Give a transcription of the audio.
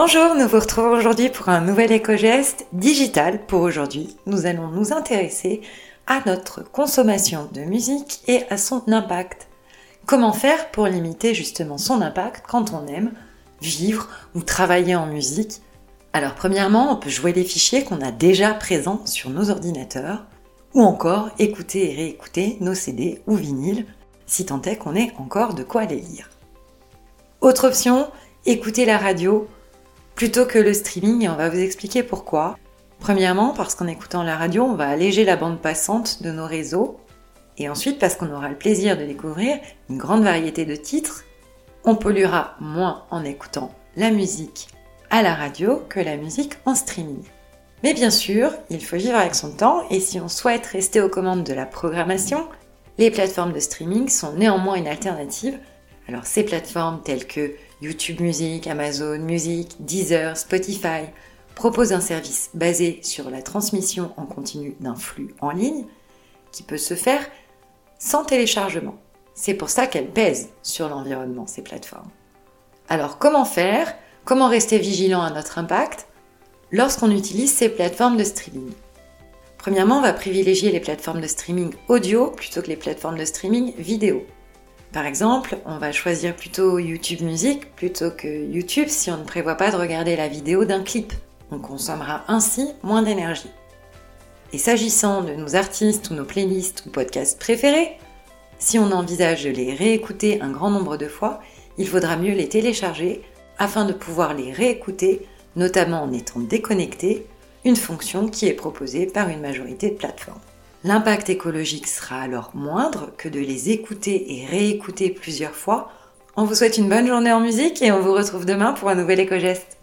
Bonjour, nous vous retrouvons aujourd'hui pour un nouvel éco-geste digital. Pour aujourd'hui, nous allons nous intéresser à notre consommation de musique et à son impact. Comment faire pour limiter justement son impact quand on aime vivre ou travailler en musique? Alors premièrement, on peut jouer les fichiers qu'on a déjà présents sur nos ordinateurs ou encore écouter et réécouter nos CD ou vinyles si tant est qu'on ait encore de quoi les lire. Autre option, écouter la radio plutôt que le streaming et on va vous expliquer pourquoi. Premièrement, parce qu'en écoutant la radio, on va alléger la bande passante de nos réseaux. Et ensuite, parce qu'on aura le plaisir de découvrir une grande variété de titres, on polluera moins en écoutant la musique à la radio que la musique en streaming. Mais bien sûr, il faut vivre avec son temps et si on souhaite rester aux commandes de la programmation, les plateformes de streaming sont néanmoins une alternative. Alors ces plateformes telles que YouTube Music, Amazon Music, Deezer, Spotify proposent un service basé sur la transmission en continu d'un flux en ligne qui peut se faire sans téléchargement. C'est pour ça qu'elles pèsent sur l'environnement, ces plateformes. Alors comment faire? Comment rester vigilant à notre impact lorsqu'on utilise ces plateformes de streaming? Premièrement, on va privilégier les plateformes de streaming audio plutôt que les plateformes de streaming vidéo. Par exemple, on va choisir plutôt YouTube Music plutôt que YouTube si on ne prévoit pas de regarder la vidéo d'un clip. On consommera ainsi moins d'énergie. Et s'agissant de nos artistes ou nos playlists ou podcasts préférés, si on envisage de les réécouter un grand nombre de fois, il faudra mieux les télécharger afin de pouvoir les réécouter, notamment en étant déconnecté, une fonction qui est proposée par une majorité de plateformes. L'impact écologique sera alors moindre que de les écouter et réécouter plusieurs fois. On vous souhaite une bonne journée en musique et on vous retrouve demain pour un nouvel éco-geste.